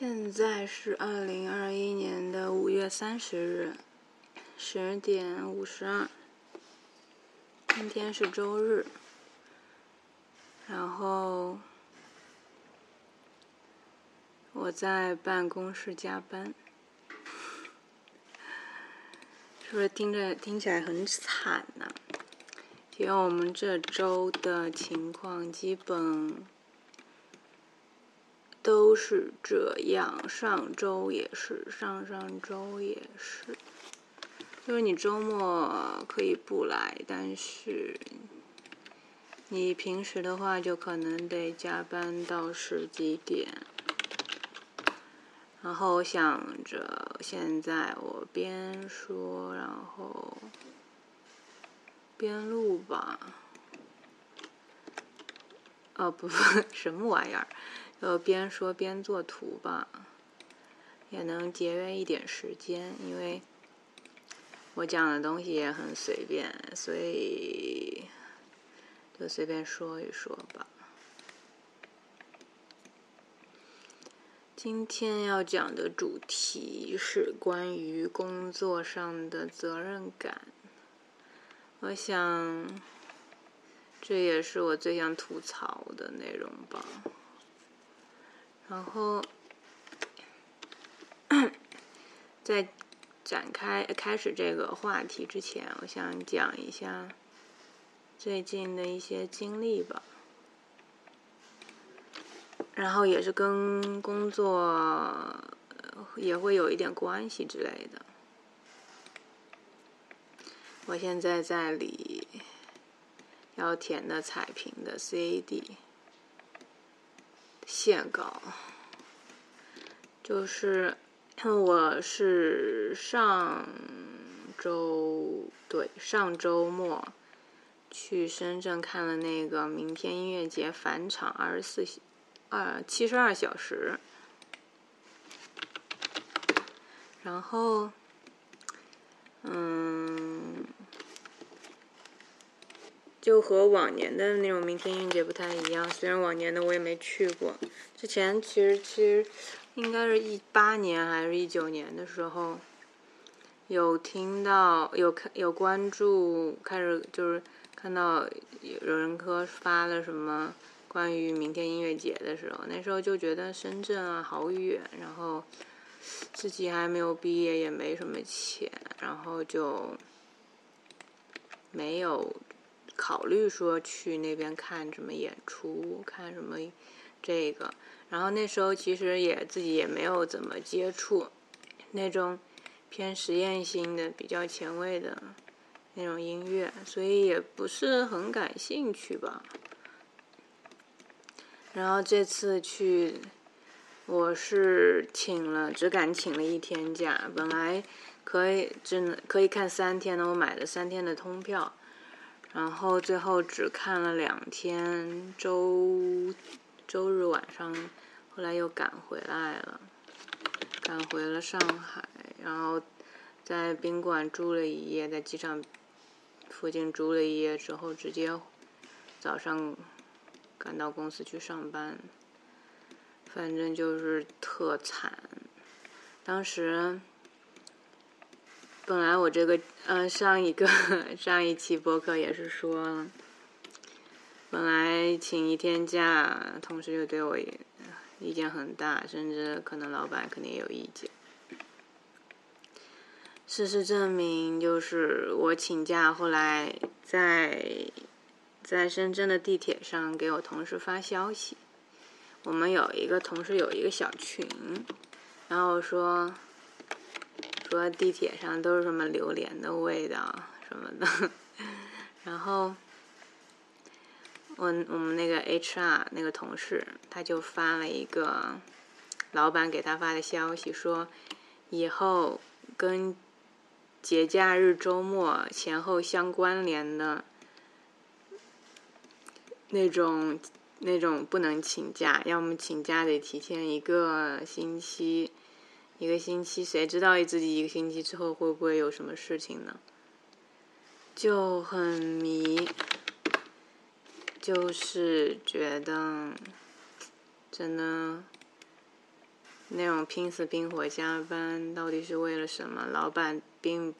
现在是二零二一年的五月三十日，十点五十二。今天是周日，然后我在办公室加班，是不是听着听起来很惨呢？因为我们这周的情况基本。都是这样，上周也是，上上周也是。就是你周末可以不来，但是你平时的话就可能得加班到十几点。然后想着现在我边说，然后边录吧。哦不，什么玩意儿？就边说边做图吧，也能节约一点时间，因为我讲的东西也很随便，所以就随便说一说吧。今天要讲的主题是关于工作上的责任感，我想这也是我最想吐槽的内容吧。然后，在展开开始这个话题之前，我想讲一下最近的一些经历吧。然后也是跟工作也会有一点关系之类的。我现在在理要填的彩屏的 CAD。线稿就是，我是上周对上周末去深圳看了那个明天音乐节返场二十四二七十二小时，然后嗯。就和往年的那种明天音乐节不太一样，虽然往年的我也没去过。之前其实其实应该是一八年还是一九年的时候，有听到有看有关注，开始就是看到有人科发了什么关于明天音乐节的时候，那时候就觉得深圳啊好远，然后自己还没有毕业，也没什么钱，然后就没有。考虑说去那边看什么演出，看什么这个，然后那时候其实也自己也没有怎么接触那种偏实验性的、比较前卫的那种音乐，所以也不是很感兴趣吧。然后这次去，我是请了，只敢请了一天假，本来可以只能可以看三天的，我买了三天的通票。然后最后只看了两天，周周日晚上，后来又赶回来了，赶回了上海，然后在宾馆住了一夜，在机场附近住了一夜之后，直接早上赶到公司去上班，反正就是特惨，当时。本来我这个，嗯，上一个上一期播客也是说，本来请一天假，同事就对我意见很大，甚至可能老板肯定有意见。事实证明，就是我请假，后来在在深圳的地铁上给我同事发消息，我们有一个同事有一个小群，然后说。说地铁上都是什么榴莲的味道什么的，然后我我们那个 HR 那个同事他就发了一个老板给他发的消息，说以后跟节假日周末前后相关联的那种那种不能请假，要么请假得提前一个星期。一个星期，谁知道自己一个星期之后会不会有什么事情呢？就很迷，就是觉得真的那种拼死拼活加班到底是为了什么？老板并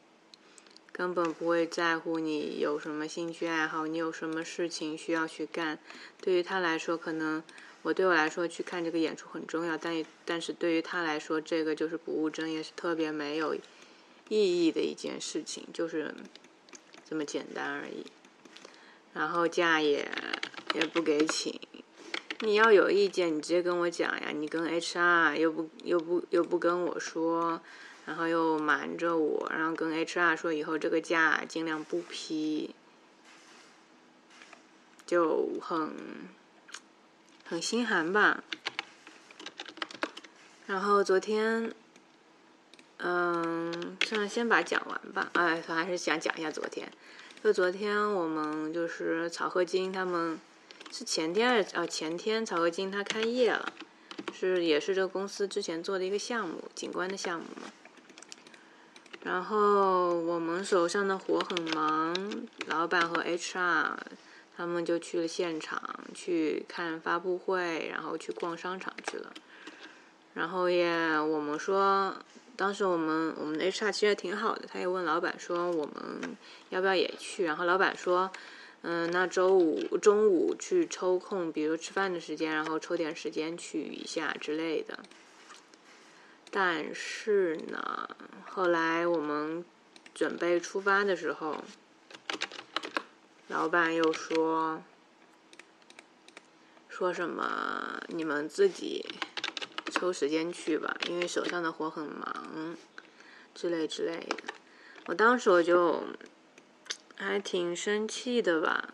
根本不会在乎你有什么兴趣爱好，你有什么事情需要去干。对于他来说，可能我对我来说去看这个演出很重要，但但是对于他来说，这个就是不务正业，是特别没有意义的一件事情，就是这么简单而已。然后假也也不给请。你要有意见，你直接跟我讲呀！你跟 HR 又不又不又不跟我说，然后又瞒着我，然后跟 HR 说以后这个假尽量不批，就很很心寒吧。然后昨天，嗯，算了，先把讲完吧。哎，还是想讲一下昨天。就昨天我们就是曹和金他们。是前天呃前天曹和金他开业了，是也是这个公司之前做的一个项目，景观的项目嘛。然后我们手上的活很忙，老板和 HR 他们就去了现场去看发布会，然后去逛商场去了。然后也我们说，当时我们我们的 HR 其实挺好的，他也问老板说我们要不要也去，然后老板说。嗯，那周五中午去抽空，比如吃饭的时间，然后抽点时间去一下之类的。但是呢，后来我们准备出发的时候，老板又说，说什么你们自己抽时间去吧，因为手上的活很忙，之类之类的。我当时我就。还挺生气的吧？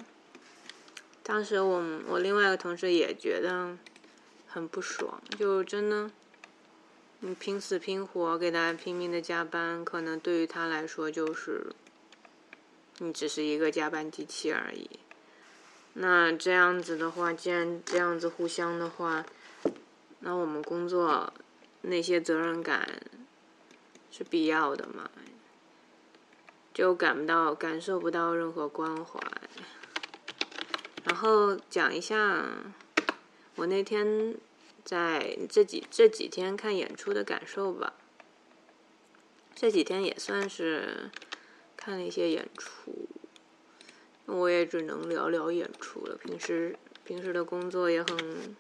当时我我另外一个同事也觉得很不爽，就真的，你拼死拼活给大家拼命的加班，可能对于他来说就是你只是一个加班机器而已。那这样子的话，既然这样子互相的话，那我们工作那些责任感是必要的嘛？就感不到、感受不到任何关怀。然后讲一下我那天在这几这几天看演出的感受吧。这几天也算是看了一些演出，我也只能聊聊演出了。平时平时的工作也很，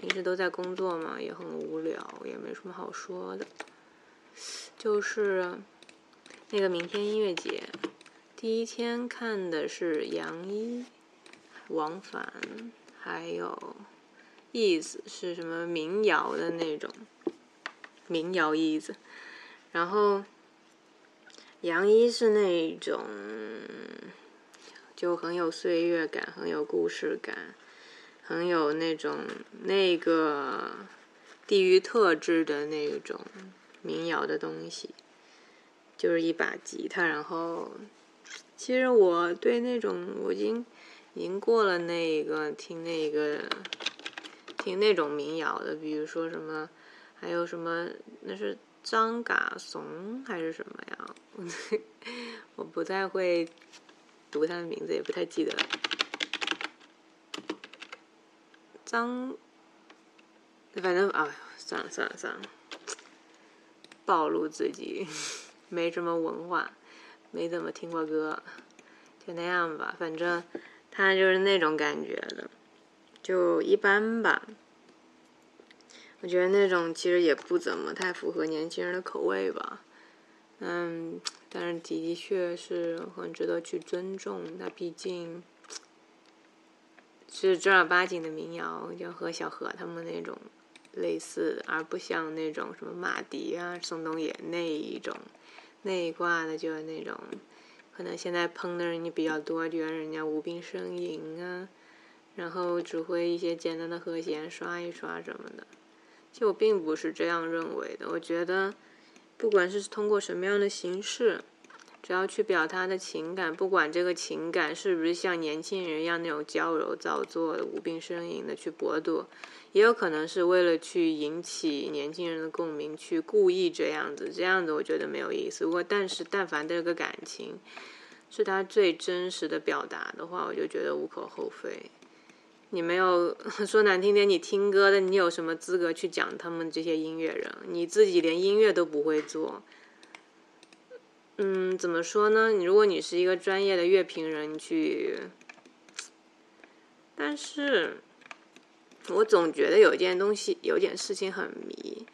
平时都在工作嘛，也很无聊，也没什么好说的，就是。那个明天音乐节，第一天看的是杨一、王凡，还有意思是什么民谣的那种民谣意思。然后杨一是那种就很有岁月感，很有故事感，很有那种那个地域特质的那种民谣的东西。就是一把吉他，然后，其实我对那种我已经已经过了那个听那个听那种民谣的，比如说什么，还有什么那是张嘎怂还是什么呀？我不太会读他的名字，也不太记得了。张，反正啊，算了算了算了，暴露自己。没什么文化，没怎么听过歌，就那样吧。反正他就是那种感觉的，就一般吧。我觉得那种其实也不怎么太符合年轻人的口味吧。嗯，但是的确是很值得去尊重。那毕竟是正儿八经的民谣，就和小何他们那种类似，而不像那种什么马迪啊、宋冬野那一种。那一挂的就是那种，可能现在喷的人也比较多，觉得人家无病呻吟啊，然后只会一些简单的和弦刷一刷什么的。其实我并不是这样认为的，我觉得，不管是通过什么样的形式。只要去表达的情感，不管这个情感是不是像年轻人一样那种娇柔造作的、无病呻吟的去搏度，也有可能是为了去引起年轻人的共鸣，去故意这样子。这样子我觉得没有意思。如果但是但凡这个感情是他最真实的表达的话，我就觉得无可厚非。你没有 说难听点，你听歌的，你有什么资格去讲他们这些音乐人？你自己连音乐都不会做。嗯，怎么说呢？你如果你是一个专业的乐评人去，但是，我总觉得有件东西，有点事情很迷，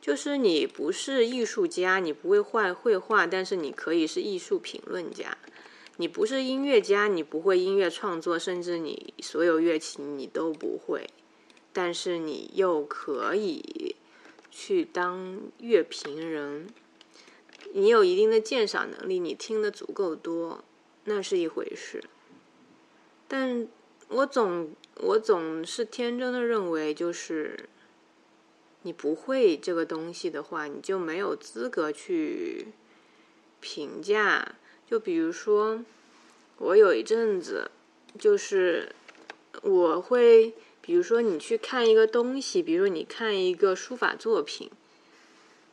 就是你不是艺术家，你不会画绘画，但是你可以是艺术评论家。你不是音乐家，你不会音乐创作，甚至你所有乐器你都不会，但是你又可以去当乐评人。你有一定的鉴赏能力，你听的足够多，那是一回事。但我总我总是天真的认为，就是你不会这个东西的话，你就没有资格去评价。就比如说，我有一阵子，就是我会，比如说你去看一个东西，比如你看一个书法作品。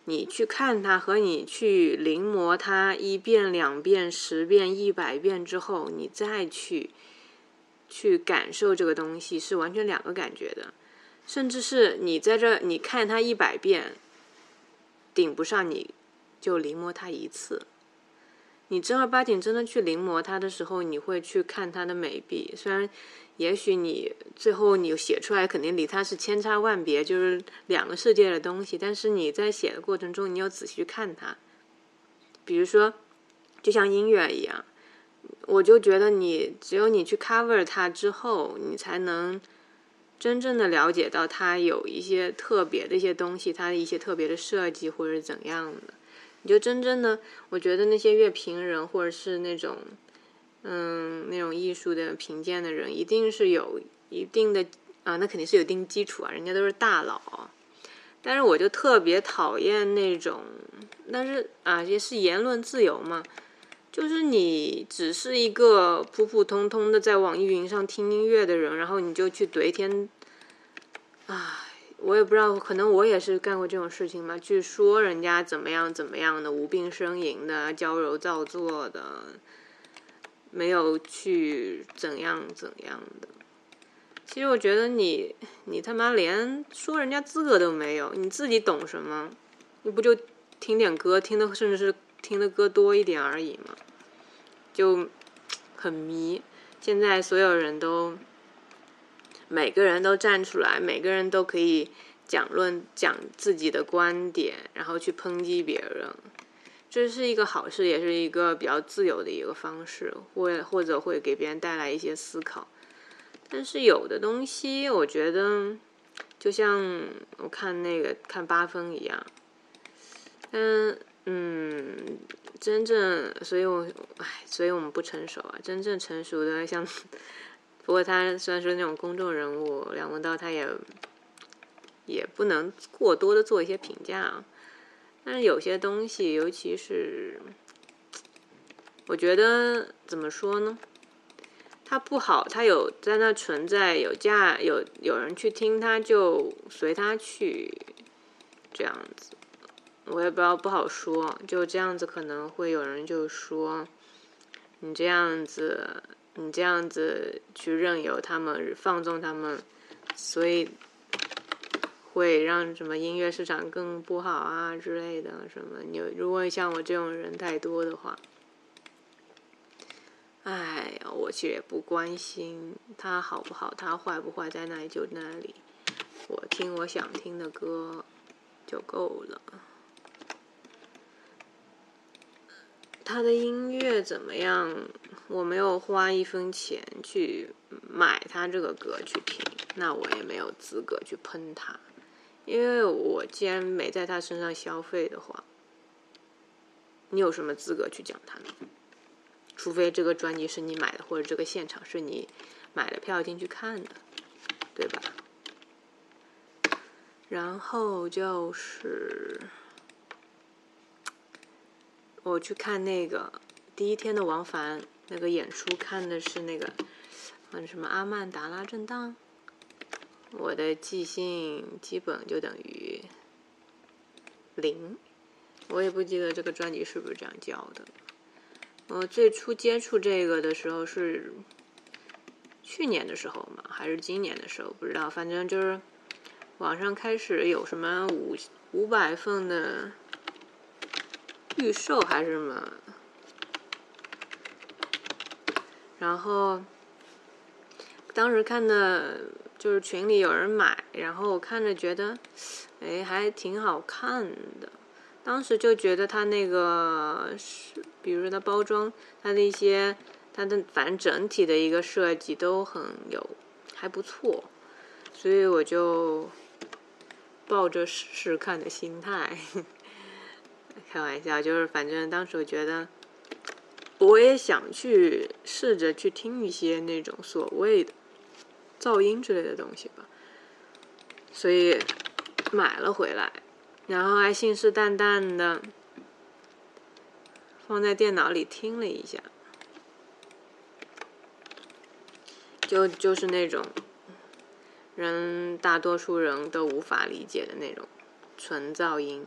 你去看它和你去临摹它一遍、两遍、十遍、一百遍之后，你再去去感受这个东西是完全两个感觉的。甚至是你在这你看它一百遍，顶不上你就临摹它一次。你正儿八经真的去临摹它的时候，你会去看它的美笔，虽然。也许你最后你写出来肯定离它是千差万别，就是两个世界的东西。但是你在写的过程中，你要仔细去看它。比如说，就像音乐一样，我就觉得你只有你去 cover 它之后，你才能真正的了解到它有一些特别的一些东西，它的一些特别的设计或者怎样的。你就真正的，我觉得那些乐评人或者是那种。嗯，那种艺术的评鉴的人一定是有一定的啊，那肯定是有一定基础啊，人家都是大佬。但是我就特别讨厌那种，但是啊，也是言论自由嘛，就是你只是一个普普通通的在网易云上听音乐的人，然后你就去怼天，啊，我也不知道，可能我也是干过这种事情吧，去说人家怎么样怎么样的无病呻吟的矫揉造作的。没有去怎样怎样的，其实我觉得你你他妈连说人家资格都没有，你自己懂什么？你不就听点歌，听的甚至是听的歌多一点而已吗？就很迷。现在所有人都每个人都站出来，每个人都可以讲论讲自己的观点，然后去抨击别人。这是一个好事，也是一个比较自由的一个方式，或或者会给别人带来一些思考。但是有的东西，我觉得就像我看那个看八分一样，嗯嗯，真正，所以我唉，所以我们不成熟啊。真正成熟的，像不过他虽然说那种公众人物，梁文道他也也不能过多的做一些评价。但是有些东西，尤其是我觉得怎么说呢？他不好，他有在那存在，有价，有有人去听，他就随他去这样子。我也不知道，不好说。就这样子，可能会有人就说你这样子，你这样子去任由他们放纵他们，所以。会让什么音乐市场更不好啊之类的什么？你如果像我这种人太多的话，哎呀，我其实也不关心他好不好，他坏不坏，在那里就那里，我听我想听的歌就够了。他的音乐怎么样？我没有花一分钱去买他这个歌去听，那我也没有资格去喷他。因为我既然没在他身上消费的话，你有什么资格去讲他呢？除非这个专辑是你买的，或者这个现场是你买了票进去看的，对吧？然后就是我去看那个第一天的王凡那个演出，看的是那个嗯什么阿曼达拉震荡。我的记性基本就等于零，我也不记得这个专辑是不是这样叫的。我最初接触这个的时候是去去年的时候嘛，还是今年的时候，不知道。反正就是网上开始有什么五五百份的预售还是什么，然后当时看的就是群里有人买，然后我看着觉得，哎，还挺好看的。当时就觉得它那个是，比如说它包装，它的一些，它的反正整体的一个设计都很有，还不错，所以我就抱着试试看的心态，开玩笑，就是反正当时我觉得，我也想去试着去听一些那种所谓的噪音之类的东西吧，所以买了回来。然后还信誓旦旦的放在电脑里听了一下，就就是那种人大多数人都无法理解的那种纯噪音。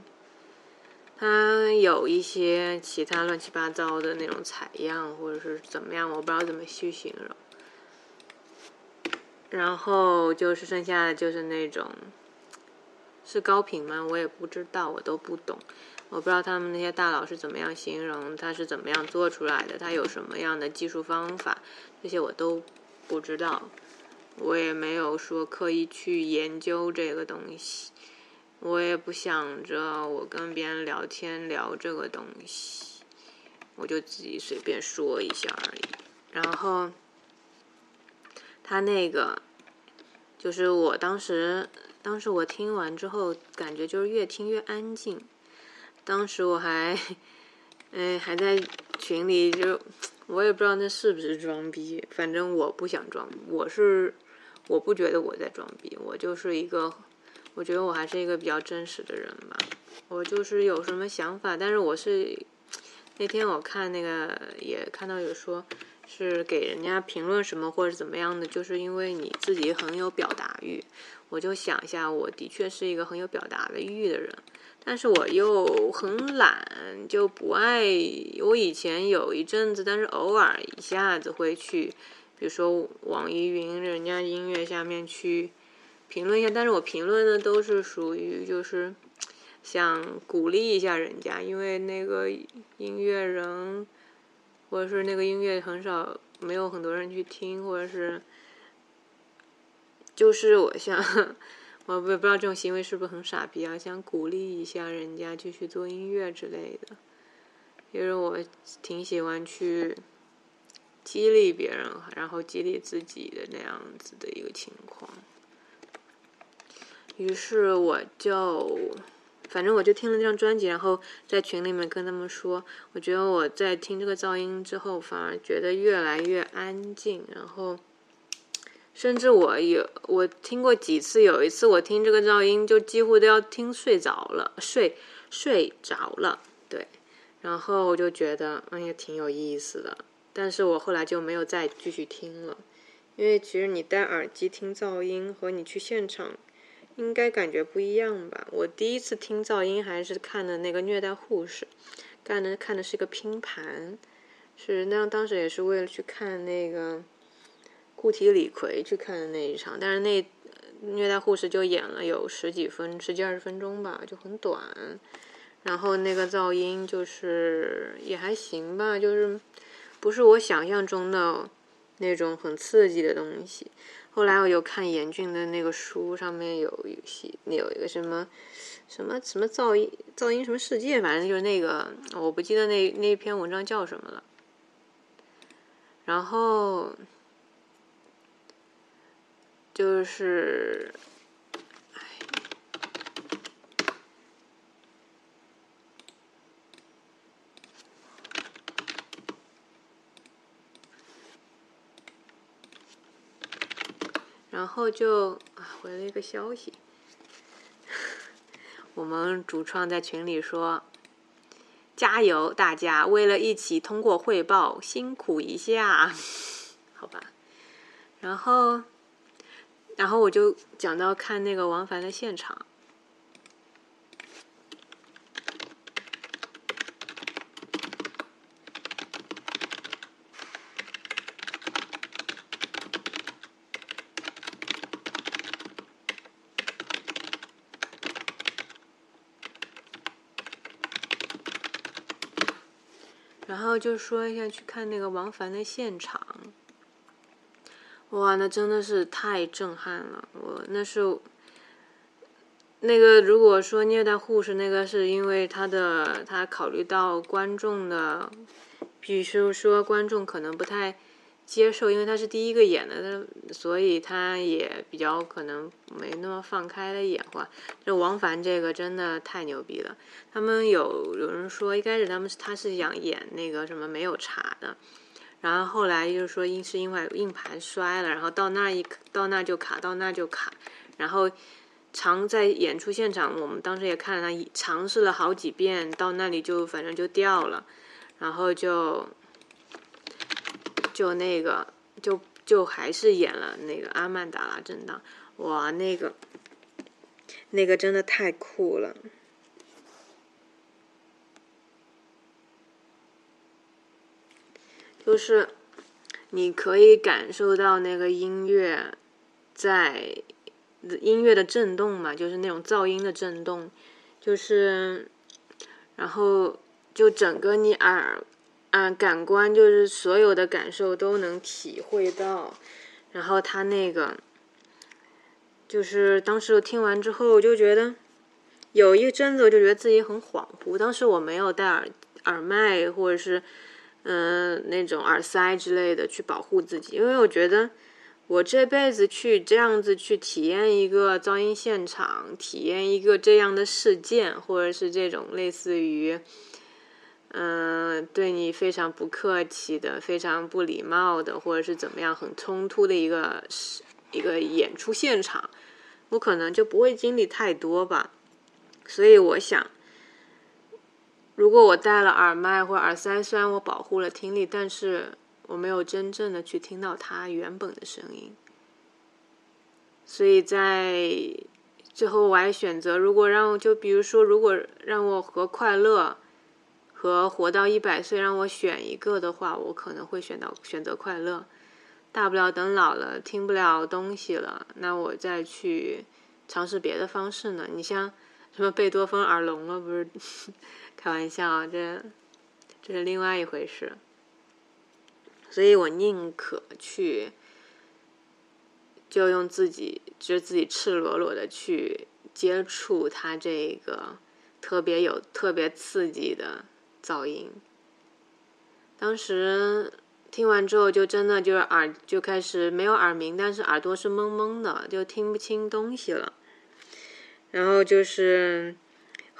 它有一些其他乱七八糟的那种采样或者是怎么样，我不知道怎么去形容。然后就是剩下的就是那种。是高频吗？我也不知道，我都不懂。我不知道他们那些大佬是怎么样形容，他是怎么样做出来的，他有什么样的技术方法，这些我都不知道。我也没有说刻意去研究这个东西，我也不想着我跟别人聊天聊这个东西，我就自己随便说一下而已。然后，他那个，就是我当时。当时我听完之后，感觉就是越听越安静。当时我还，哎，还在群里就，我也不知道那是不是装逼，反正我不想装，我是，我不觉得我在装逼，我就是一个，我觉得我还是一个比较真实的人吧。我就是有什么想法，但是我是，那天我看那个也看到有说。是给人家评论什么或者怎么样的，就是因为你自己很有表达欲。我就想一下，我的确是一个很有表达的欲的人，但是我又很懒，就不爱。我以前有一阵子，但是偶尔一下子会去，比如说网易云人家音乐下面去评论一下，但是我评论的都是属于就是想鼓励一下人家，因为那个音乐人。或者是那个音乐很少，没有很多人去听，或者是，就是我想，我也不知道这种行为是不是很傻逼啊？想鼓励一下人家继续做音乐之类的，因为我挺喜欢去激励别人，然后激励自己的那样子的一个情况。于是我就。反正我就听了这张专辑，然后在群里面跟他们说，我觉得我在听这个噪音之后，反而觉得越来越安静。然后，甚至我有我听过几次，有一次我听这个噪音，就几乎都要听睡着了，睡睡着了。对，然后我就觉得，哎呀，挺有意思的。但是我后来就没有再继续听了，因为其实你戴耳机听噪音和你去现场。应该感觉不一样吧？我第一次听噪音还是看的那个虐待护士，干的看的是一个拼盘，是那当时也是为了去看那个固体李逵去看的那一场，但是那虐待护士就演了有十几分十几二十分钟吧，就很短，然后那个噪音就是也还行吧，就是不是我想象中的那种很刺激的东西。后来我有看严峻的那个书，上面有一些有一个什么什么什么噪音噪音什么世界，反正就是那个我不记得那那篇文章叫什么了。然后就是。然后就啊回了一个消息，我们主创在群里说：“加油，大家为了一起通过汇报，辛苦一下，好吧？”然后，然后我就讲到看那个王凡的现场。后就说一下去看那个王凡的现场。哇，那真的是太震撼了！我那时候，那个如果说虐待护士，那个是因为他的他考虑到观众的，比如说观众可能不太接受，因为他是第一个演的，他所以他也比较可能没那么放开的演话。这王凡这个真的太牛逼了！他们有有人说一开始他们他是想演那个什么没有查的。然后后来就是说，因是因为硬盘摔了，然后到那一到那就卡，到那就卡。然后常在演出现场，我们当时也看了他尝试了好几遍，到那里就反正就掉了，然后就就那个就就还是演了那个阿曼达拉震荡。哇，那个那个真的太酷了。就是你可以感受到那个音乐在音乐的震动嘛，就是那种噪音的震动，就是然后就整个你耳啊感官就是所有的感受都能体会到，然后他那个就是当时我听完之后就觉得有一阵子我就觉得自己很恍惚，当时我没有戴耳耳麦或者是。嗯，那种耳塞之类的去保护自己，因为我觉得我这辈子去这样子去体验一个噪音现场，体验一个这样的事件，或者是这种类似于，嗯，对你非常不客气的、非常不礼貌的，或者是怎么样很冲突的一个一个演出现场，我可能就不会经历太多吧。所以我想。如果我戴了耳麦或耳塞，虽然我保护了听力，但是我没有真正的去听到它原本的声音。所以在最后，我还选择，如果让就比如说，如果让我和快乐和活到一百岁让我选一个的话，我可能会选到选择快乐。大不了等老了听不了东西了，那我再去尝试别的方式呢？你像什么贝多芬耳聋了，不是？开玩笑，这这是另外一回事，所以我宁可去，就用自己，就是自己赤裸裸的去接触他这个特别有、特别刺激的噪音。当时听完之后，就真的就是耳就开始没有耳鸣，但是耳朵是懵懵的，就听不清东西了。然后就是。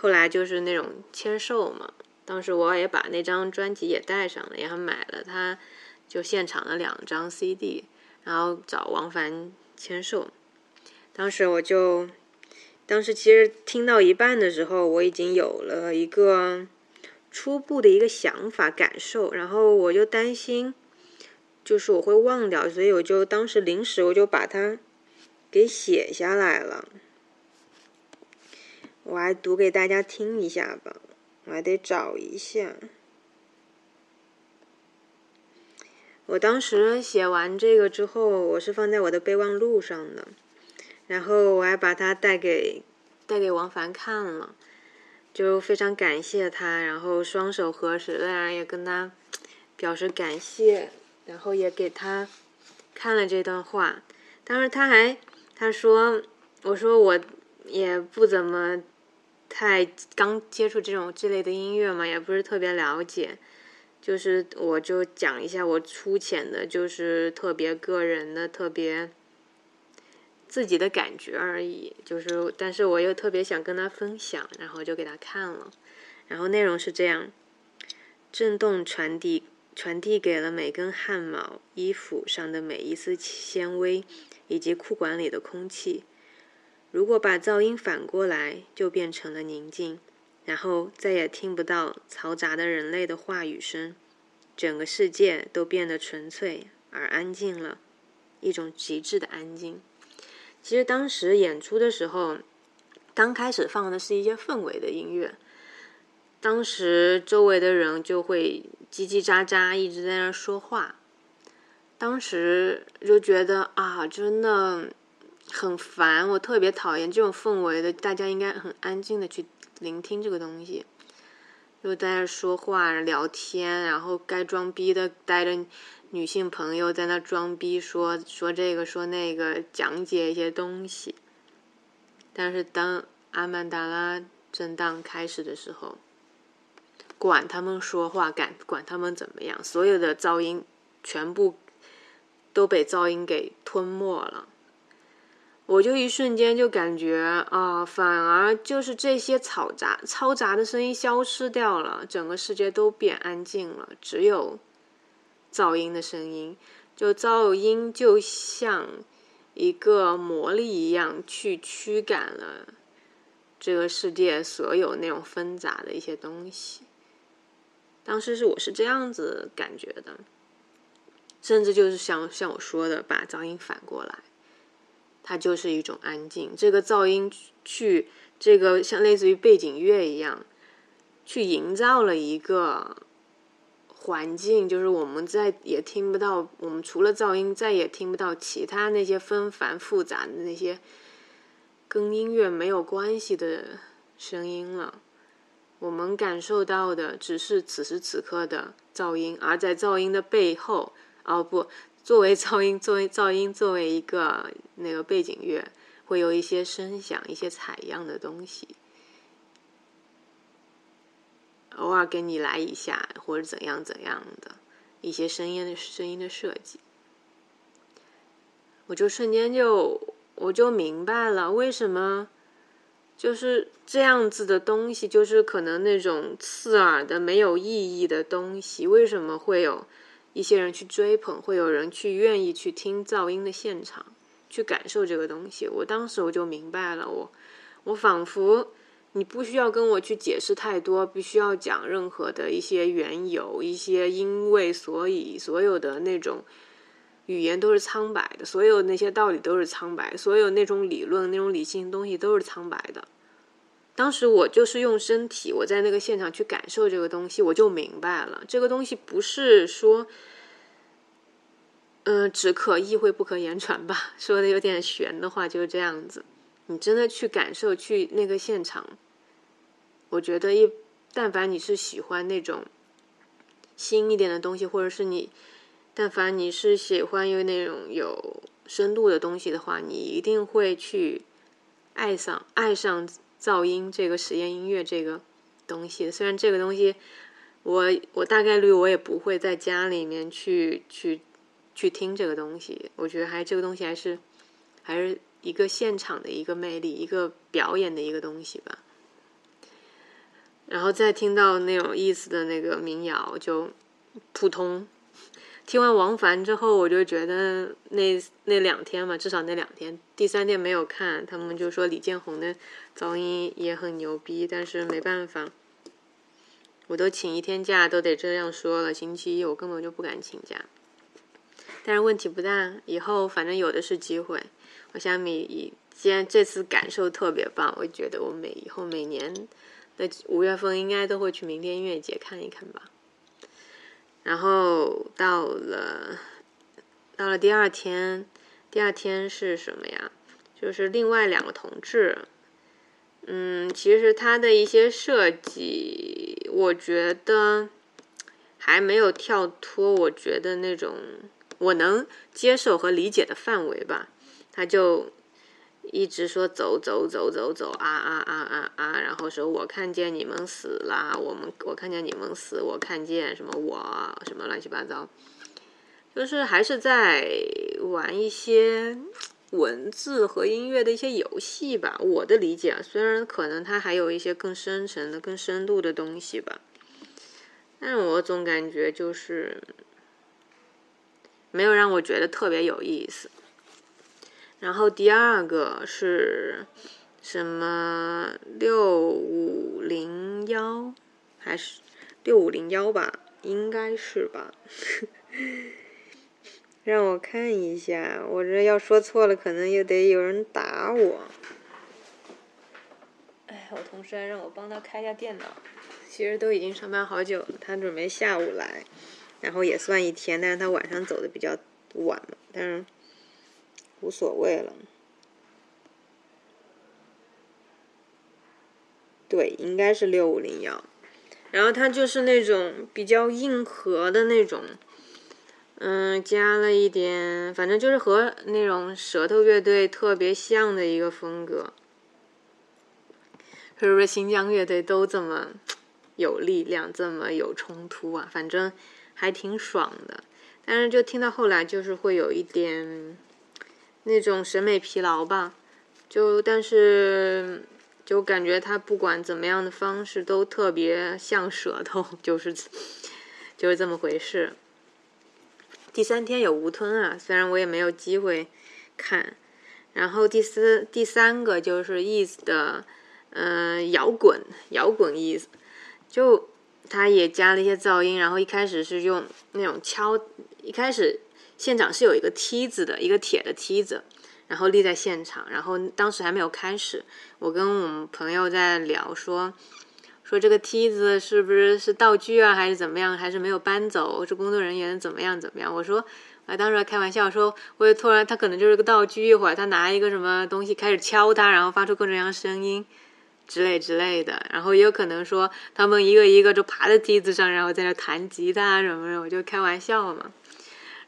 后来就是那种签售嘛，当时我也把那张专辑也带上了，然后买了他就现场的两张 CD，然后找王凡签售。当时我就，当时其实听到一半的时候，我已经有了一个初步的一个想法感受，然后我就担心，就是我会忘掉，所以我就当时临时我就把它给写下来了。我还读给大家听一下吧，我还得找一下。我当时写完这个之后，我是放在我的备忘录上的，然后我还把它带给带给王凡看了，就非常感谢他，然后双手合十，当然也跟他表示感谢，然后也给他看了这段话。当时他还他说，我说我也不怎么。太刚接触这种这类的音乐嘛，也不是特别了解，就是我就讲一下我粗浅的，就是特别个人的、特别自己的感觉而已。就是，但是我又特别想跟他分享，然后就给他看了。然后内容是这样：震动传递传递给了每根汗毛、衣服上的每一丝纤维，以及裤管里的空气。如果把噪音反过来，就变成了宁静，然后再也听不到嘈杂的人类的话语声，整个世界都变得纯粹而安静了，一种极致的安静。其实当时演出的时候，刚开始放的是一些氛围的音乐，当时周围的人就会叽叽喳喳一直在那说话，当时就觉得啊，真的。很烦，我特别讨厌这种氛围的。大家应该很安静的去聆听这个东西。又在那说话聊天，然后该装逼的带着女性朋友在那装逼，说说这个说那个，讲解一些东西。但是当阿曼达拉震荡开始的时候，管他们说话，敢管他们怎么样，所有的噪音全部都被噪音给吞没了。我就一瞬间就感觉啊，反而就是这些嘈杂、嘈杂的声音消失掉了，整个世界都变安静了，只有噪音的声音。就噪音就像一个魔力一样，去驱赶了这个世界所有那种纷杂的一些东西。当时是我是这样子感觉的，甚至就是像像我说的，把噪音反过来。它就是一种安静，这个噪音去这个像类似于背景乐一样，去营造了一个环境，就是我们再也听不到，我们除了噪音再也听不到其他那些纷繁复杂的那些跟音乐没有关系的声音了。我们感受到的只是此时此刻的噪音，而在噪音的背后，哦不。作为噪音，作为噪音，作为一个那个背景乐，会有一些声响、一些采样的东西，偶尔给你来一下，或者怎样怎样的一些声音的声音的设计，我就瞬间就我就明白了，为什么就是这样子的东西，就是可能那种刺耳的、没有意义的东西，为什么会有？一些人去追捧，会有人去愿意去听噪音的现场，去感受这个东西。我当时我就明白了，我我仿佛你不需要跟我去解释太多，不需要讲任何的一些缘由、一些因为所以，所有的那种语言都是苍白的，所有那些道理都是苍白，所有那种理论、那种理性东西都是苍白的。当时我就是用身体，我在那个现场去感受这个东西，我就明白了，这个东西不是说，嗯，只可意会不可言传吧？说的有点玄的话就是这样子。你真的去感受，去那个现场，我觉得一，但凡你是喜欢那种新一点的东西，或者是你，但凡你是喜欢有那种有深度的东西的话，你一定会去爱上，爱上。噪音这个实验音乐这个东西，虽然这个东西，我我大概率我也不会在家里面去去去听这个东西。我觉得还这个东西还是还是一个现场的一个魅力，一个表演的一个东西吧。然后再听到那种意思的那个民谣，就普通。听完王凡之后，我就觉得那那两天嘛，至少那两天，第三天没有看，他们就说李建宏的噪音也很牛逼，但是没办法，我都请一天假，都得这样说了。星期一我根本就不敢请假，但是问题不大，以后反正有的是机会。我想每既然这次感受特别棒，我觉得我每以后每年的五月份应该都会去明天音乐节看一看吧。然后到了，到了第二天，第二天是什么呀？就是另外两个同志，嗯，其实他的一些设计，我觉得还没有跳脱，我觉得那种我能接受和理解的范围吧，他就。一直说走走走走走啊啊啊啊啊，然后说我看见你们死了，我们我看见你们死，我看见什么我什么乱七八糟，就是还是在玩一些文字和音乐的一些游戏吧。我的理解，虽然可能它还有一些更深层的、更深度的东西吧，但我总感觉就是没有让我觉得特别有意思。然后第二个是什么六五零幺还是六五零幺吧？应该是吧？让我看一下，我这要说错了，可能又得有人打我。哎，我同事还让我帮他开一下电脑，其实都已经上班好久了，他准备下午来，然后也算一天，但是他晚上走的比较晚嘛，但是。无所谓了，对，应该是六五零幺。然后它就是那种比较硬核的那种，嗯，加了一点，反正就是和那种舌头乐队特别像的一个风格。是不是新疆乐队都这么有力量，这么有冲突啊？反正还挺爽的。但是就听到后来，就是会有一点那种审美疲劳吧。就但是就感觉他不管怎么样的方式都特别像舌头，就是 就是这么回事。第三天有吴吞啊，虽然我也没有机会看。然后第四第三个就是 Ease 的。嗯，摇滚，摇滚意思，就他也加了一些噪音，然后一开始是用那种敲，一开始现场是有一个梯子的，一个铁的梯子，然后立在现场，然后当时还没有开始，我跟我们朋友在聊说，说这个梯子是不是是道具啊，还是怎么样，还是没有搬走，是工作人员怎么样怎么样？我说，啊当时还开玩笑说，我也突然他可能就是个道具，一会儿他拿一个什么东西开始敲它，然后发出各种各样的声音。之类之类的，然后也有可能说他们一个一个就爬在梯子上，然后在那弹吉他什么的，我就开玩笑嘛。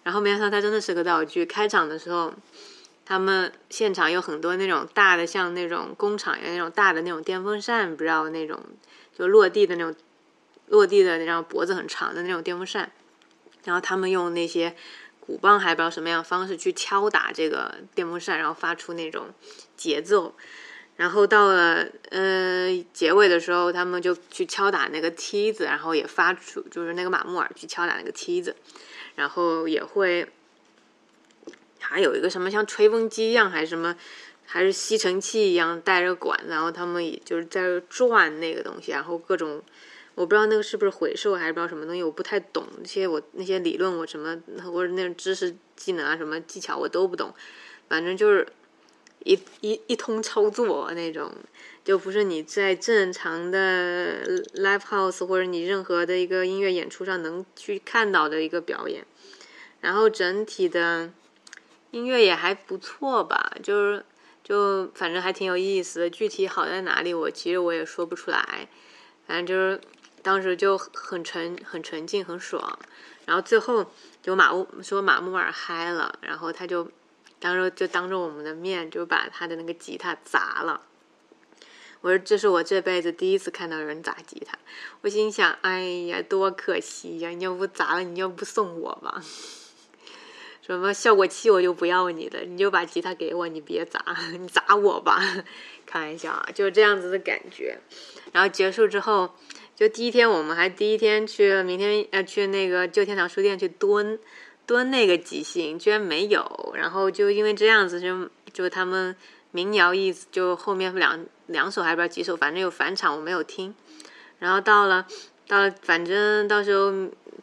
然后没想到他真的是个道具。开场的时候，他们现场有很多那种大的，像那种工厂一样那种大的那种电风扇，不知道那种就落地的那种落地的那种脖子很长的那种电风扇。然后他们用那些鼓棒，还不知道什么样方式去敲打这个电风扇，然后发出那种节奏。然后到了呃结尾的时候，他们就去敲打那个梯子，然后也发出就是那个马木尔去敲打那个梯子，然后也会还有一个什么像吹风机一样，还是什么还是吸尘器一样带着管，然后他们也就是在转那个东西，然后各种我不知道那个是不是回收还是不知道什么东西，我不太懂那些我那些理论我什么或者那种知识技能啊什么技巧我都不懂，反正就是。一一一通操作那种，就不是你在正常的 live house 或者你任何的一个音乐演出上能去看到的一个表演。然后整体的音乐也还不错吧，就是就反正还挺有意思的。具体好在哪里，我其实我也说不出来。反正就是当时就很沉、很沉浸、很爽。然后最后就马乌说马木尔嗨了，然后他就。当时就当着我们的面就把他的那个吉他砸了。我说这是我这辈子第一次看到有人砸吉他。我心想，哎呀，多可惜呀！你要不砸了，你要不送我吧？什么效果器我就不要你的，你就把吉他给我，你别砸，你砸我吧。开玩笑啊，就是这样子的感觉。然后结束之后，就第一天我们还第一天去，明天要去那个旧天堂书店去蹲。蹲那个即兴居然没有，然后就因为这样子，就就他们民谣意思，就后面两两首还不知道几首，反正有返场我没有听。然后到了到了，反正到时候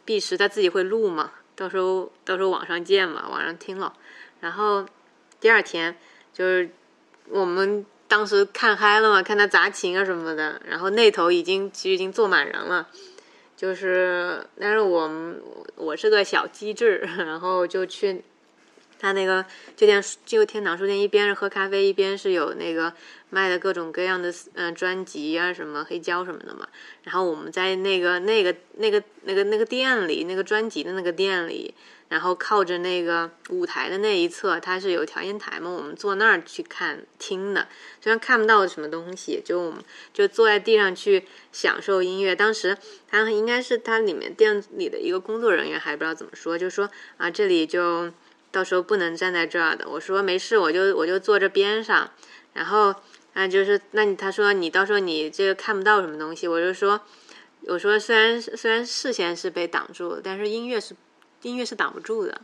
毕时他自己会录嘛，到时候到时候网上见嘛，网上听了。然后第二天就是我们当时看嗨了嘛，看他砸琴啊什么的，然后那头已经其实已经坐满人了。就是，但是我我是个小机智，然后就去他那个旧天旧天堂书店，一边是喝咖啡，一边是有那个卖的各种各样的嗯专辑啊，什么黑胶什么的嘛。然后我们在那个那个那个那个那个店里，那个专辑的那个店里。然后靠着那个舞台的那一侧，它是有调音台嘛，我们坐那儿去看听的，虽然看不到什么东西，就我们就坐在地上去享受音乐。当时他应该是他里面店里的一个工作人员，还不知道怎么说，就说啊，这里就到时候不能站在这儿的。我说没事，我就我就坐这边上。然后啊，就是那你他说你到时候你这个看不到什么东西，我就说我说虽然虽然视线是被挡住了，但是音乐是。音乐是挡不住的，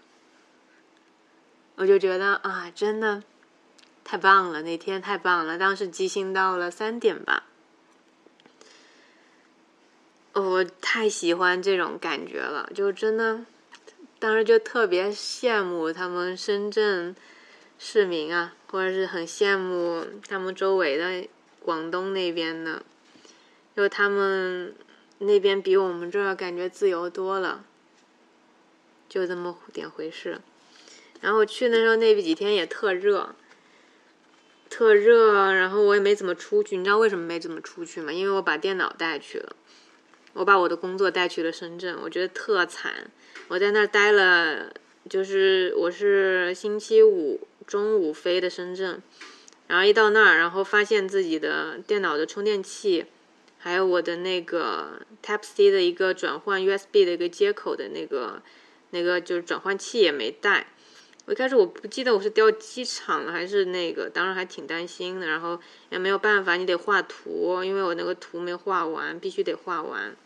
我就觉得啊，真的太棒了！那天太棒了，当时即兴到了三点吧，我太喜欢这种感觉了，就真的当时就特别羡慕他们深圳市民啊，或者是很羡慕他们周围的广东那边的，就他们那边比我们这儿感觉自由多了。就这么点回事，然后去的时候那几天也特热，特热，然后我也没怎么出去。你知道为什么没怎么出去吗？因为我把电脑带去了。我把我的工作带去了深圳，我觉得特惨。我在那儿待了，就是我是星期五中午飞的深圳，然后一到那儿，然后发现自己的电脑的充电器，还有我的那个 Type C 的一个转换 USB 的一个接口的那个那个就是转换器也没带。我一开始我不记得我是掉机场了还是那个，当时还挺担心的。然后也没有办法，你得画图，因为我那个图没画完，必须得画完。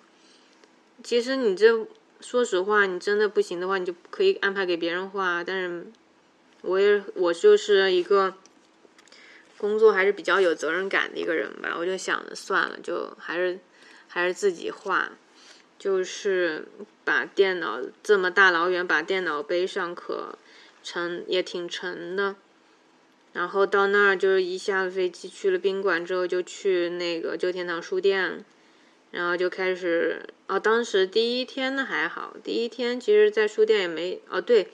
其实你这，说实话，你真的不行的话，你就可以安排给别人画。但是，我也我就是一个工作还是比较有责任感的一个人吧。我就想着算了，就还是还是自己画。就是把电脑这么大老远把电脑背上，可沉也挺沉的。然后到那儿就是一下飞机去了宾馆之后，就去那个旧天堂书店。然后就开始哦，当时第一天呢还好，第一天其实，在书店也没哦，对，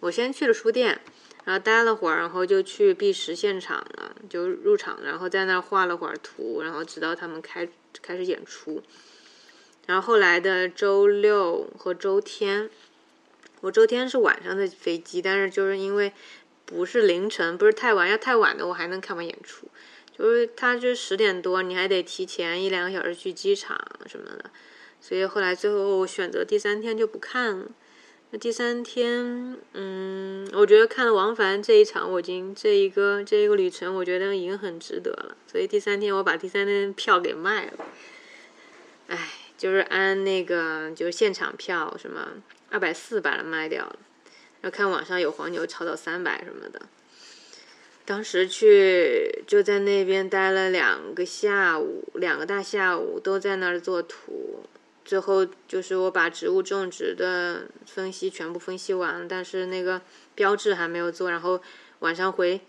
我先去了书店，然后待了会儿，然后就去碧石现场了，就入场，然后在那儿画了会儿图，然后直到他们开开始演出。然后后来的周六和周天，我周天是晚上的飞机，但是就是因为不是凌晨，不是太晚，要太晚的我还能看完演出。就是他，就十点多，你还得提前一两个小时去机场什么的，所以后来最后选择第三天就不看了。那第三天，嗯，我觉得看了王凡这一场，我已经这一个这一个旅程，我觉得已经很值得了。所以第三天我把第三天票给卖了，唉，就是按那个就是现场票什么二百四把它卖掉了，然后看网上有黄牛炒到三百什么的。当时去就在那边待了两个下午，两个大下午都在那儿做图。最后就是我把植物种植的分析全部分析完，但是那个标志还没有做。然后晚上回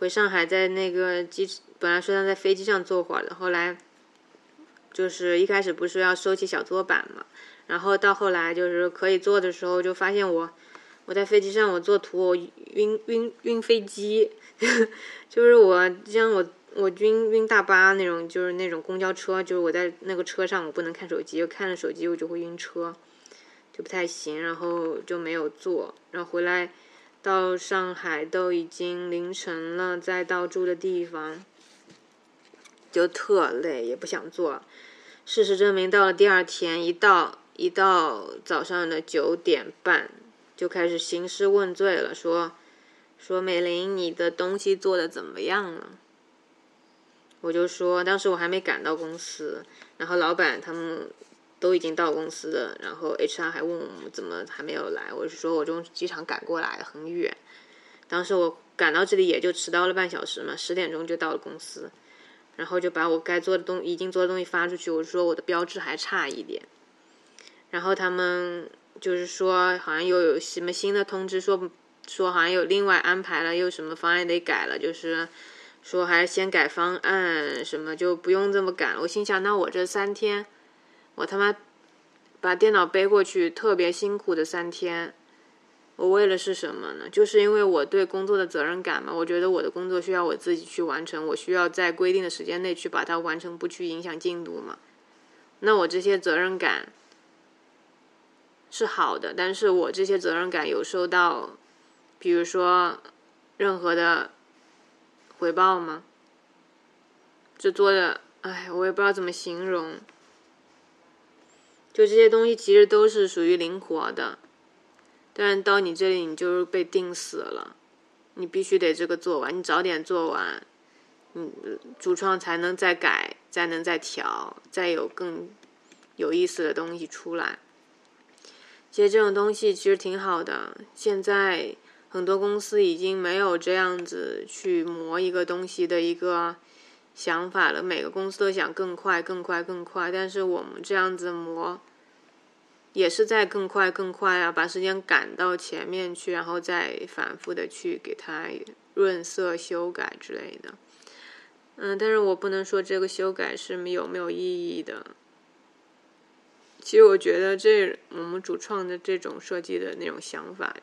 回上海，在那个机本来说要在飞机上做会儿的，后来就是一开始不是要收起小桌板嘛，然后到后来就是可以做的时候，就发现我我在飞机上我做图我晕晕晕飞机。就是我像我我晕晕大巴那种，就是那种公交车，就是我在那个车上，我不能看手机，看了手机我就会晕车，就不太行，然后就没有坐，然后回来到上海都已经凌晨了，再到住的地方就特累，也不想做。事实证明，到了第二天，一到一到早上的九点半，就开始兴师问罪了，说。说美玲，你的东西做的怎么样了？我就说，当时我还没赶到公司，然后老板他们都已经到公司了，然后 HR 还问我们怎么还没有来，我是说我从机场赶过来，很远。当时我赶到这里也就迟到了半小时嘛，十点钟就到了公司，然后就把我该做的东已经做的东西发出去，我说我的标志还差一点，然后他们就是说好像又有什么新的通知说。说好像有另外安排了，又什么方案得改了，就是说还是先改方案，什么就不用这么赶。我心想，那我这三天，我他妈把电脑背过去，特别辛苦的三天，我为了是什么呢？就是因为我对工作的责任感嘛。我觉得我的工作需要我自己去完成，我需要在规定的时间内去把它完成，不去影响进度嘛。那我这些责任感是好的，但是我这些责任感有受到。比如说，任何的回报吗？这做的，哎，我也不知道怎么形容。就这些东西其实都是属于灵活的，但是到你这里，你就是被定死了。你必须得这个做完，你早点做完，嗯，主创才能再改，再能再调，再有更有意思的东西出来。其实这种东西其实挺好的，现在。很多公司已经没有这样子去磨一个东西的一个想法了。每个公司都想更快、更快、更快，但是我们这样子磨，也是在更快、更快啊，把时间赶到前面去，然后再反复的去给它润色、修改之类的。嗯，但是我不能说这个修改是有没有意义的。其实我觉得这我们主创的这种设计的那种想法。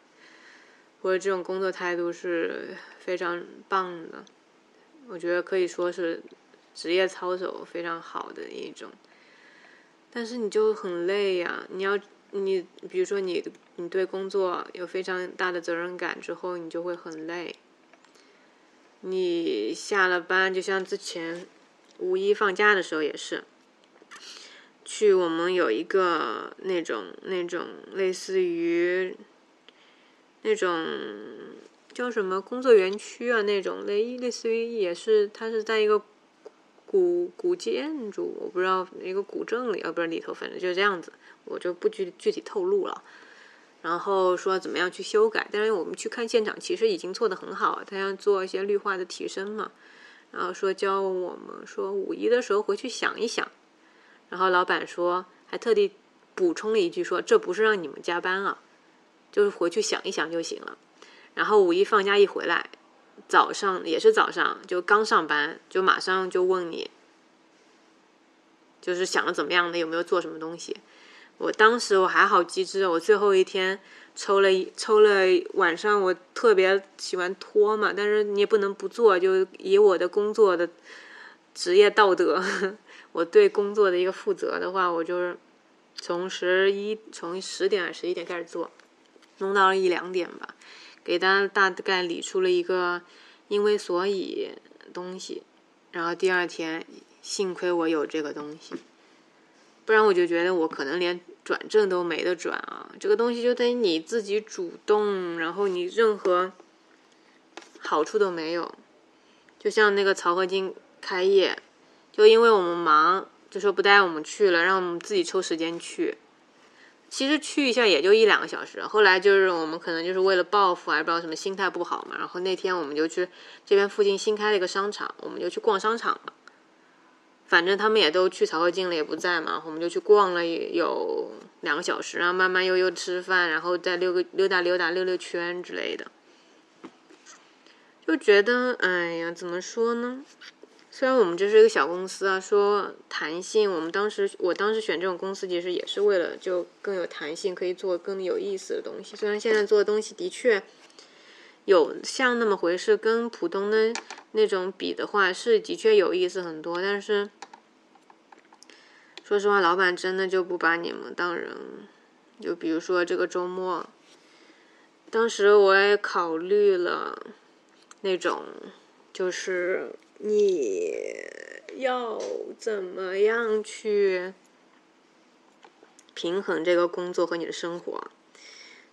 或者这种工作态度是非常棒的，我觉得可以说是职业操守非常好的一种。但是你就很累呀。你要你比如说你你对工作有非常大的责任感之后，你就会很累。你下了班，就像之前五一放假的时候也是，去我们有一个那种那种类似于那种叫什么工作园区啊那种类类似于也是它是在一个古古建筑，我不知道一个古镇里，啊不是里头，反正就是这样子，我就不具具体透露了。然后说怎么样去修改，但是我们去看现场，其实已经做得很好。他要做一些绿化的提升嘛，然后说教我们说五一的时候回去想一想。然后老板说还特地补充了一句说这不是让你们加班啊，就是回去想一想就行了。然后五一放假一回来，早上也是早上就刚上班就马上就问你，就是想了怎么样的，有没有做什么东西。我当时我还好机智，我最后一天抽了一抽了晚上，我特别喜欢拖嘛，但是你也不能不做，就以我的工作的职业道德，我对工作的一个负责的话，我就是从十一从十点十一点开始做，弄到了一两点吧，给大家大概理出了一个因为所以东西，然后第二天幸亏我有这个东西。不然我就觉得我可能连转正都没得转啊！这个东西就等于你自己主动，然后你任何好处都没有。就像那个曹和金开业，就因为我们忙，就说不带我们去了，让我们自己抽时间去。其实去一下也就一两个小时。后来就是我们可能就是为了报复，还不知道什么心态不好嘛。然后那天我们就去这边附近新开了一个商场，我们就去逛商场了。反正他们也都去曹和进了，也不在嘛，我们就去逛了有两个小时，然后慢慢悠悠吃饭，然后再溜个溜达溜达溜溜圈之类的。就觉得，哎呀，怎么说呢？虽然我们这是一个小公司啊，说弹性，我们当时我当时选这种公司，其实也是为了就更有弹性，可以做更有意思的东西。虽然现在做的东西的确有像那么回事，跟普通的那种比的话，是的确有意思很多，但是。说实话，老板真的就不把你们当人。就比如说这个周末，当时我也考虑了那种，就是你要怎么样去平衡这个工作和你的生活。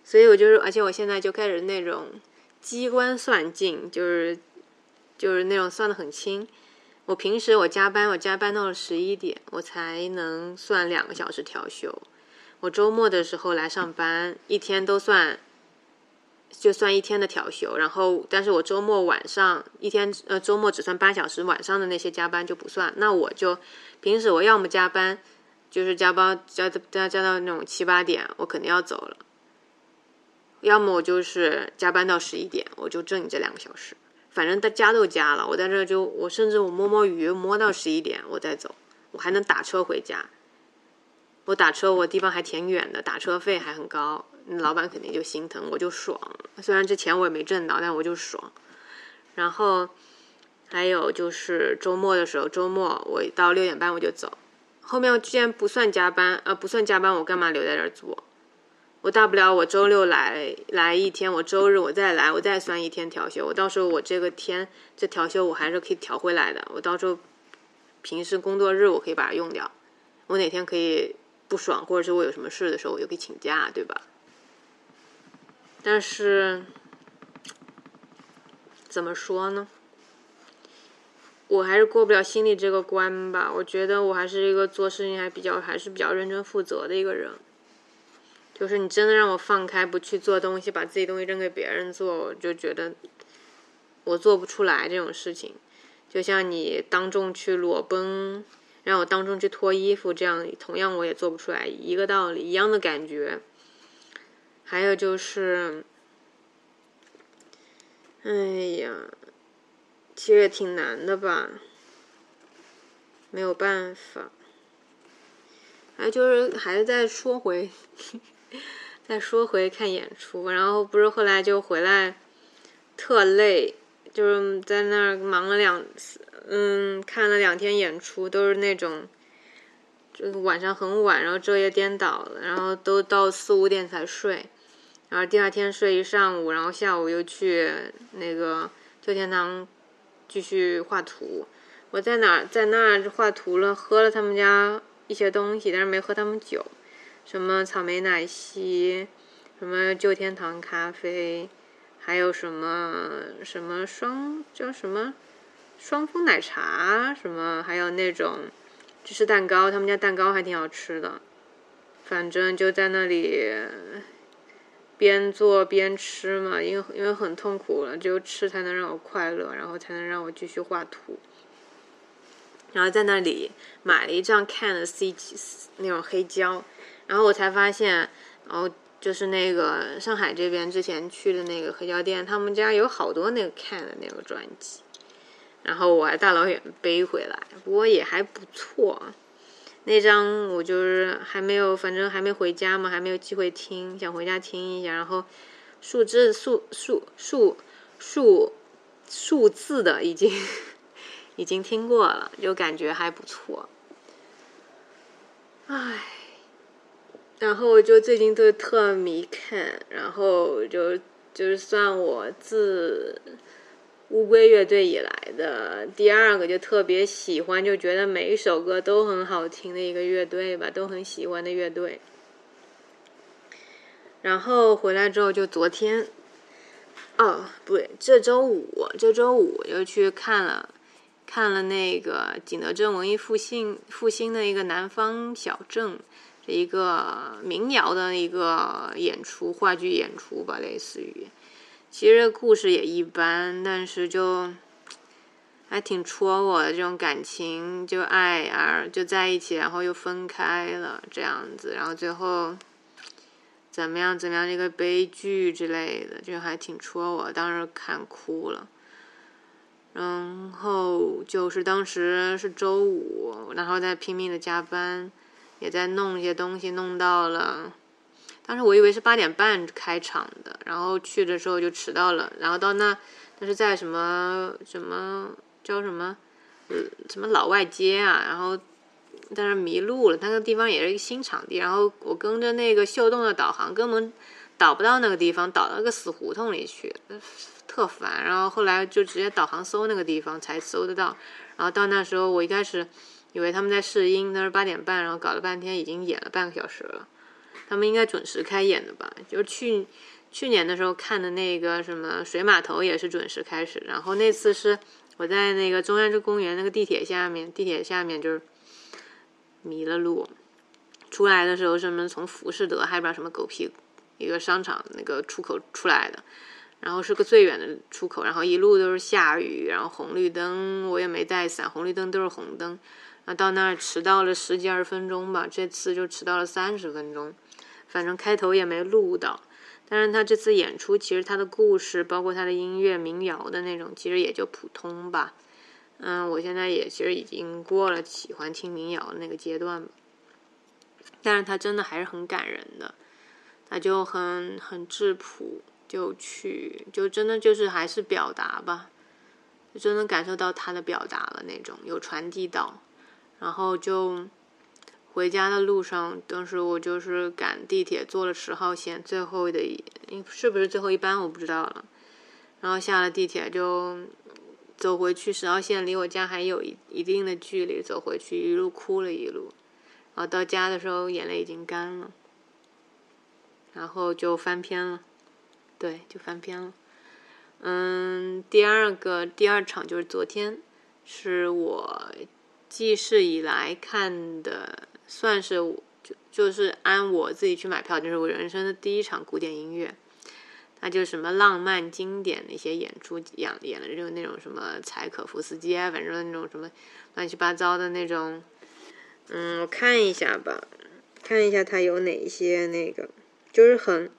所以我就是，而且我现在就开始那种机关算尽，就是就是那种算的很清。我平时我加班，我加班到了十一点，我才能算两个小时调休。我周末的时候来上班，一天都算，就算一天的调休。然后，但是我周末晚上一天，呃，周末只算八小时，晚上的那些加班就不算。那我就平时我要么加班，就是加班加加加到那种七八点，我肯定要走了；要么我就是加班到十一点，我就挣你这两个小时。反正他加都加了，我在这就我甚至我摸摸鱼摸到十一点我再走，我还能打车回家。我打车我地方还挺远的，打车费还很高，老板肯定就心疼，我就爽。虽然这钱我也没挣到，但我就爽。然后还有就是周末的时候，周末我到六点半我就走。后面既然不算加班，呃不算加班，我干嘛留在这儿做？我大不了我周六来来一天，我周日我再来，我再算一天调休。我到时候我这个天这调休我还是可以调回来的。我到时候平时工作日我可以把它用掉。我哪天可以不爽，或者是我有什么事的时候，我就可以请假，对吧？但是怎么说呢？我还是过不了心里这个关吧。我觉得我还是一个做事情还比较还是比较认真负责的一个人。就是你真的让我放开不去做东西，把自己东西扔给别人做，我就觉得我做不出来这种事情。就像你当众去裸奔，让我当众去脱衣服，这样同样我也做不出来，一个道理，一样的感觉。还有就是，哎呀，其实也挺难的吧，没有办法。还就是还是再说回。再说回看演出，然后不是后来就回来，特累，就是在那儿忙了两次，嗯，看了两天演出，都是那种就晚上很晚，然后昼夜颠倒了，然后都到四五点才睡，然后第二天睡一上午，然后下午又去那个旧天堂继续画图。我在哪在那儿画图了，喝了他们家一些东西，但是没喝他们酒，什么草莓奶昔，什么旧天堂咖啡，还有什么什么双叫什么双峰奶茶，什么还有那种芝士蛋糕，他们家蛋糕还挺好吃的。反正就在那里边做边吃嘛，因为因为很痛苦了，只有吃才能让我快乐，然后才能让我继续画图。然后在那里买了一张 Can 的 C 那种黑胶，然后我才发现，然后就是那个上海这边之前去的那个黑胶店，他们家有好多那个 Can 的那个专辑，然后我还大老远背回来，不过也还不错。那张我就是还没有，反正还没回家嘛，还没有机会听，想回家听一下。然后数字数数数数数字的已经。已经听过了，就感觉还不错。唉，然后我就最近都特迷看，然后就就是算我自乌龟乐队以来的第二个，就特别喜欢，就觉得每一首歌都很好听的一个乐队吧，都很喜欢的乐队。然后回来之后，就昨天，哦，不对，这周五，这周五又去看了。看了那个景德镇文艺复兴复兴的一个南方小镇，一个民谣的一个演出，话剧演出吧，类似于。其实故事也一般，但是就还挺戳我的这种感情，就爱啊就在一起，然后又分开了这样子，然后最后怎么样怎么样一个悲剧之类的，就还挺戳我，当时看哭了。然后就是当时是周五，然后在拼命的加班，也在弄一些东西，弄到了。当时我以为是八点半开场的，然后去的时候就迟到了。然后到那，那是在什么什么叫什么，呃，什么老外街啊？然后在那迷路了，那个地方也是一个新场地。然后我跟着那个秀动的导航，根本导不到那个地方，导到个死胡同里去。特烦，然后后来就直接导航搜那个地方才搜得到，然后到那时候我一开始以为他们在试音，那是八点半，然后搞了半天已经演了半个小时了，他们应该准时开演的吧？就是去去年的时候看的那个什么水码头也是准时开始，然后那次是我在那个中央之公园那个地铁下面，地铁下面就是迷了路，出来的时候什么从浮士德还不知道什么狗屁一个商场那个出口出来的。然后是个最远的出口，然后一路都是下雨，然后红绿灯我也没带伞，红绿灯都是红灯，然后到那儿迟到了十几二十分钟吧，这次就迟到了三十分钟，反正开头也没录到。但是他这次演出其实他的故事，包括他的音乐民谣的那种，其实也就普通吧。嗯，我现在也其实已经过了喜欢听民谣的那个阶段吧，但是他真的还是很感人的，他就很很质朴。就去，就真的就是还是表达吧，就真的感受到他的表达了那种，有传递到。然后就回家的路上，当时我就是赶地铁，坐了十号线最后的一，是不是最后一班我不知道了。然后下了地铁就走回去，十号线离我家还有一一定的距离，走回去一路哭了一路。然后到家的时候眼泪已经干了，然后就翻篇了。对，就翻篇了。嗯，第二个第二场就是昨天，是我记事以来看的，算是就就是按我自己去买票，就是我人生的第一场古典音乐。那就什么浪漫经典的一些演出，演演的就那种什么柴可夫斯基啊，反正那种什么乱七八糟的那种。嗯，我看一下吧，看一下它有哪一些那个，就是很。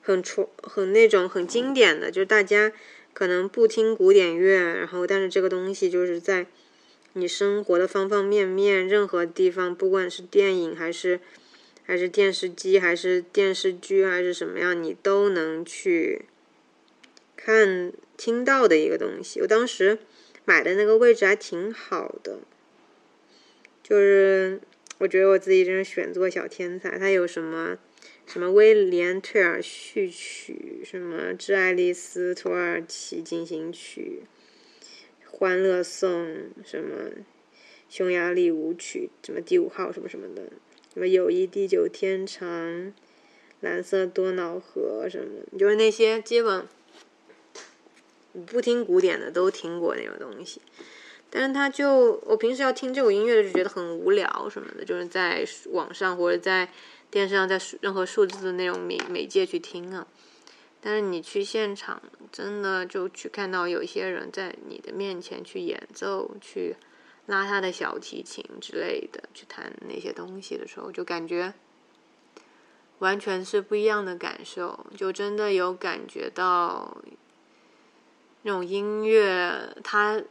很出很那种很经典的，就是大家可能不听古典乐，然后但是这个东西就是在你生活的方方面面，任何地方，不管是电影还是还是电视机还是电视剧还是什么样，你都能去看听到的一个东西。我当时买的那个位置还挺好的，就是我觉得我自己真是选作小天才。他有什么什么威廉·退尔序曲，什么致爱丽丝·土耳其进行曲，欢乐颂，什么匈牙利舞曲，什么第五号什么什么的，什么友谊地久天长，蓝色多瑙河什么，就是那些基本。不听古典的都听过那种东西，但是他就我平时要听这种音乐就觉得很无聊什么的，就是在网上或者在电视上，在任何数字的那种媒媒介去听啊。但是你去现场，真的就去看到有一些人在你的面前去演奏，去拉他的小提琴之类的，去弹那些东西的时候，就感觉完全是不一样的感受，就真的有感觉到。那种音乐，它，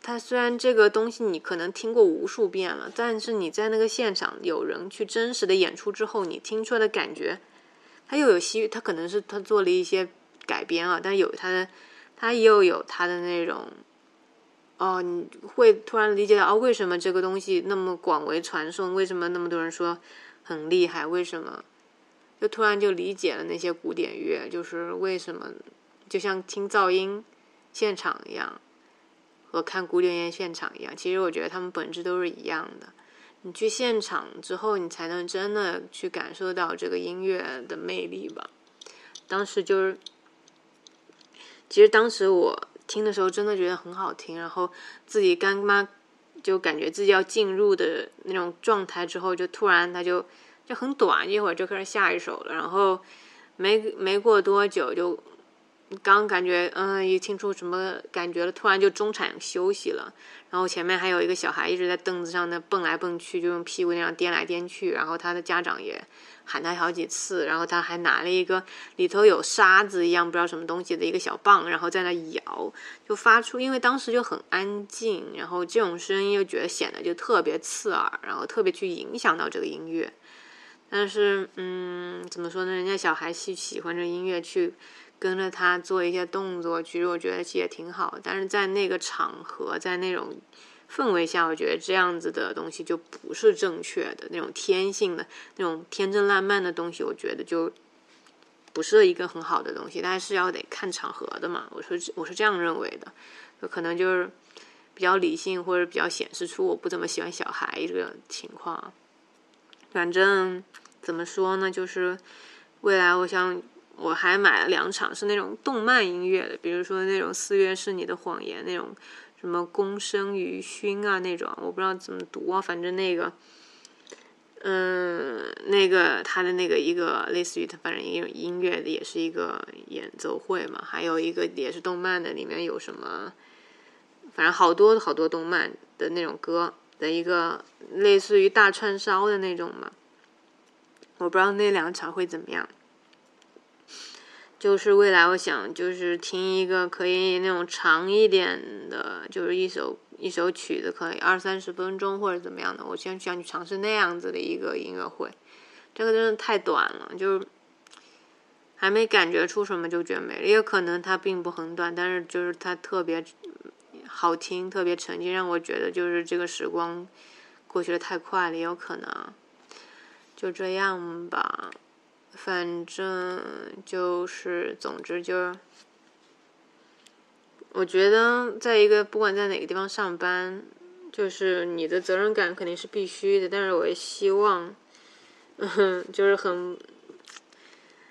它虽然这个东西你可能听过无数遍了，但是你在那个现场有人去真实的演出之后，你听出来的感觉，它又有西，它可能是他做了一些改编啊，但有它的，它又有它的那种，哦，你会突然理解到哦，为什么这个东西那么广为传颂，为什么那么多人说很厉害，为什么，就突然就理解了那些古典乐，就是为什么，就像听噪音。现场一样，和看古典乐现场一样，其实我觉得他们本质都是一样的。你去现场之后，你才能真的去感受到这个音乐的魅力吧。当时就是，其实当时我听的时候真的觉得很好听，然后自己干妈就感觉自己要进入的那种状态之后，就突然它就就很短，一会儿就开始下一首了，然后没没过多久就。刚感觉嗯，一听出什么感觉了，突然就中场休息了。然后前面还有一个小孩一直在凳子上那蹦来蹦去，就用屁股那样颠来颠去。然后他的家长也喊他好几次。然后他还拿了一个里头有沙子一样不知道什么东西的一个小棒，然后在那摇，就发出。因为当时就很安静，然后这种声音又觉得显得就特别刺耳，然后特别去影响到这个音乐。但是嗯，怎么说呢？人家小孩喜喜欢这音乐去。跟着他做一些动作，其实我觉得也挺好。但是在那个场合，在那种氛围下，我觉得这样子的东西就不是正确的。那种天性的、那种天真烂漫的东西，我觉得就不是一个很好的东西。但是要得看场合的嘛。我说我是这样认为的，可能就是比较理性，或者比较显示出我不怎么喜欢小孩这个情况。反正怎么说呢，就是未来我想。我还买了两场，是那种动漫音乐的，比如说那种《四月是你的谎言》那种，什么宫生于勋啊那种，我不知道怎么读啊，反正那个，嗯，那个他的那个一个类似于他，反正也有音乐的，也是一个演奏会嘛，还有一个也是动漫的，里面有什么，反正好多好多动漫的那种歌的一个类似于大串烧的那种嘛，我不知道那两场会怎么样。就是未来，我想就是听一个可以那种长一点的，就是一首一首曲子，可以二三十分钟或者怎么样的。我先想去尝试那样子的一个音乐会，这个真的太短了，就是还没感觉出什么就觉得没了。也有可能它并不很短，但是就是它特别好听，特别沉浸，让我觉得就是这个时光过去的太快了，也有可能。就这样吧。反正就是，总之就是，我觉得在一个不管在哪个地方上班，就是你的责任感肯定是必须的。但是我也希望，嗯，就是很，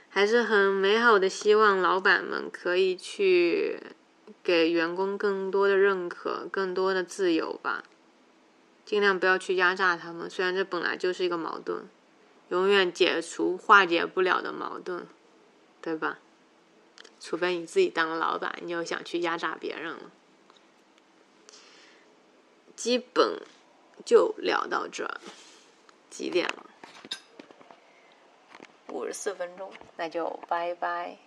还是很美好的希望，老板们可以去给员工更多的认可，更多的自由吧，尽量不要去压榨他们。虽然这本来就是一个矛盾。永远解除化解不了的矛盾，对吧？除非你自己当了老板，你又想去压榨别人了。基本就聊到这，几点了？五十四分钟，那就拜拜。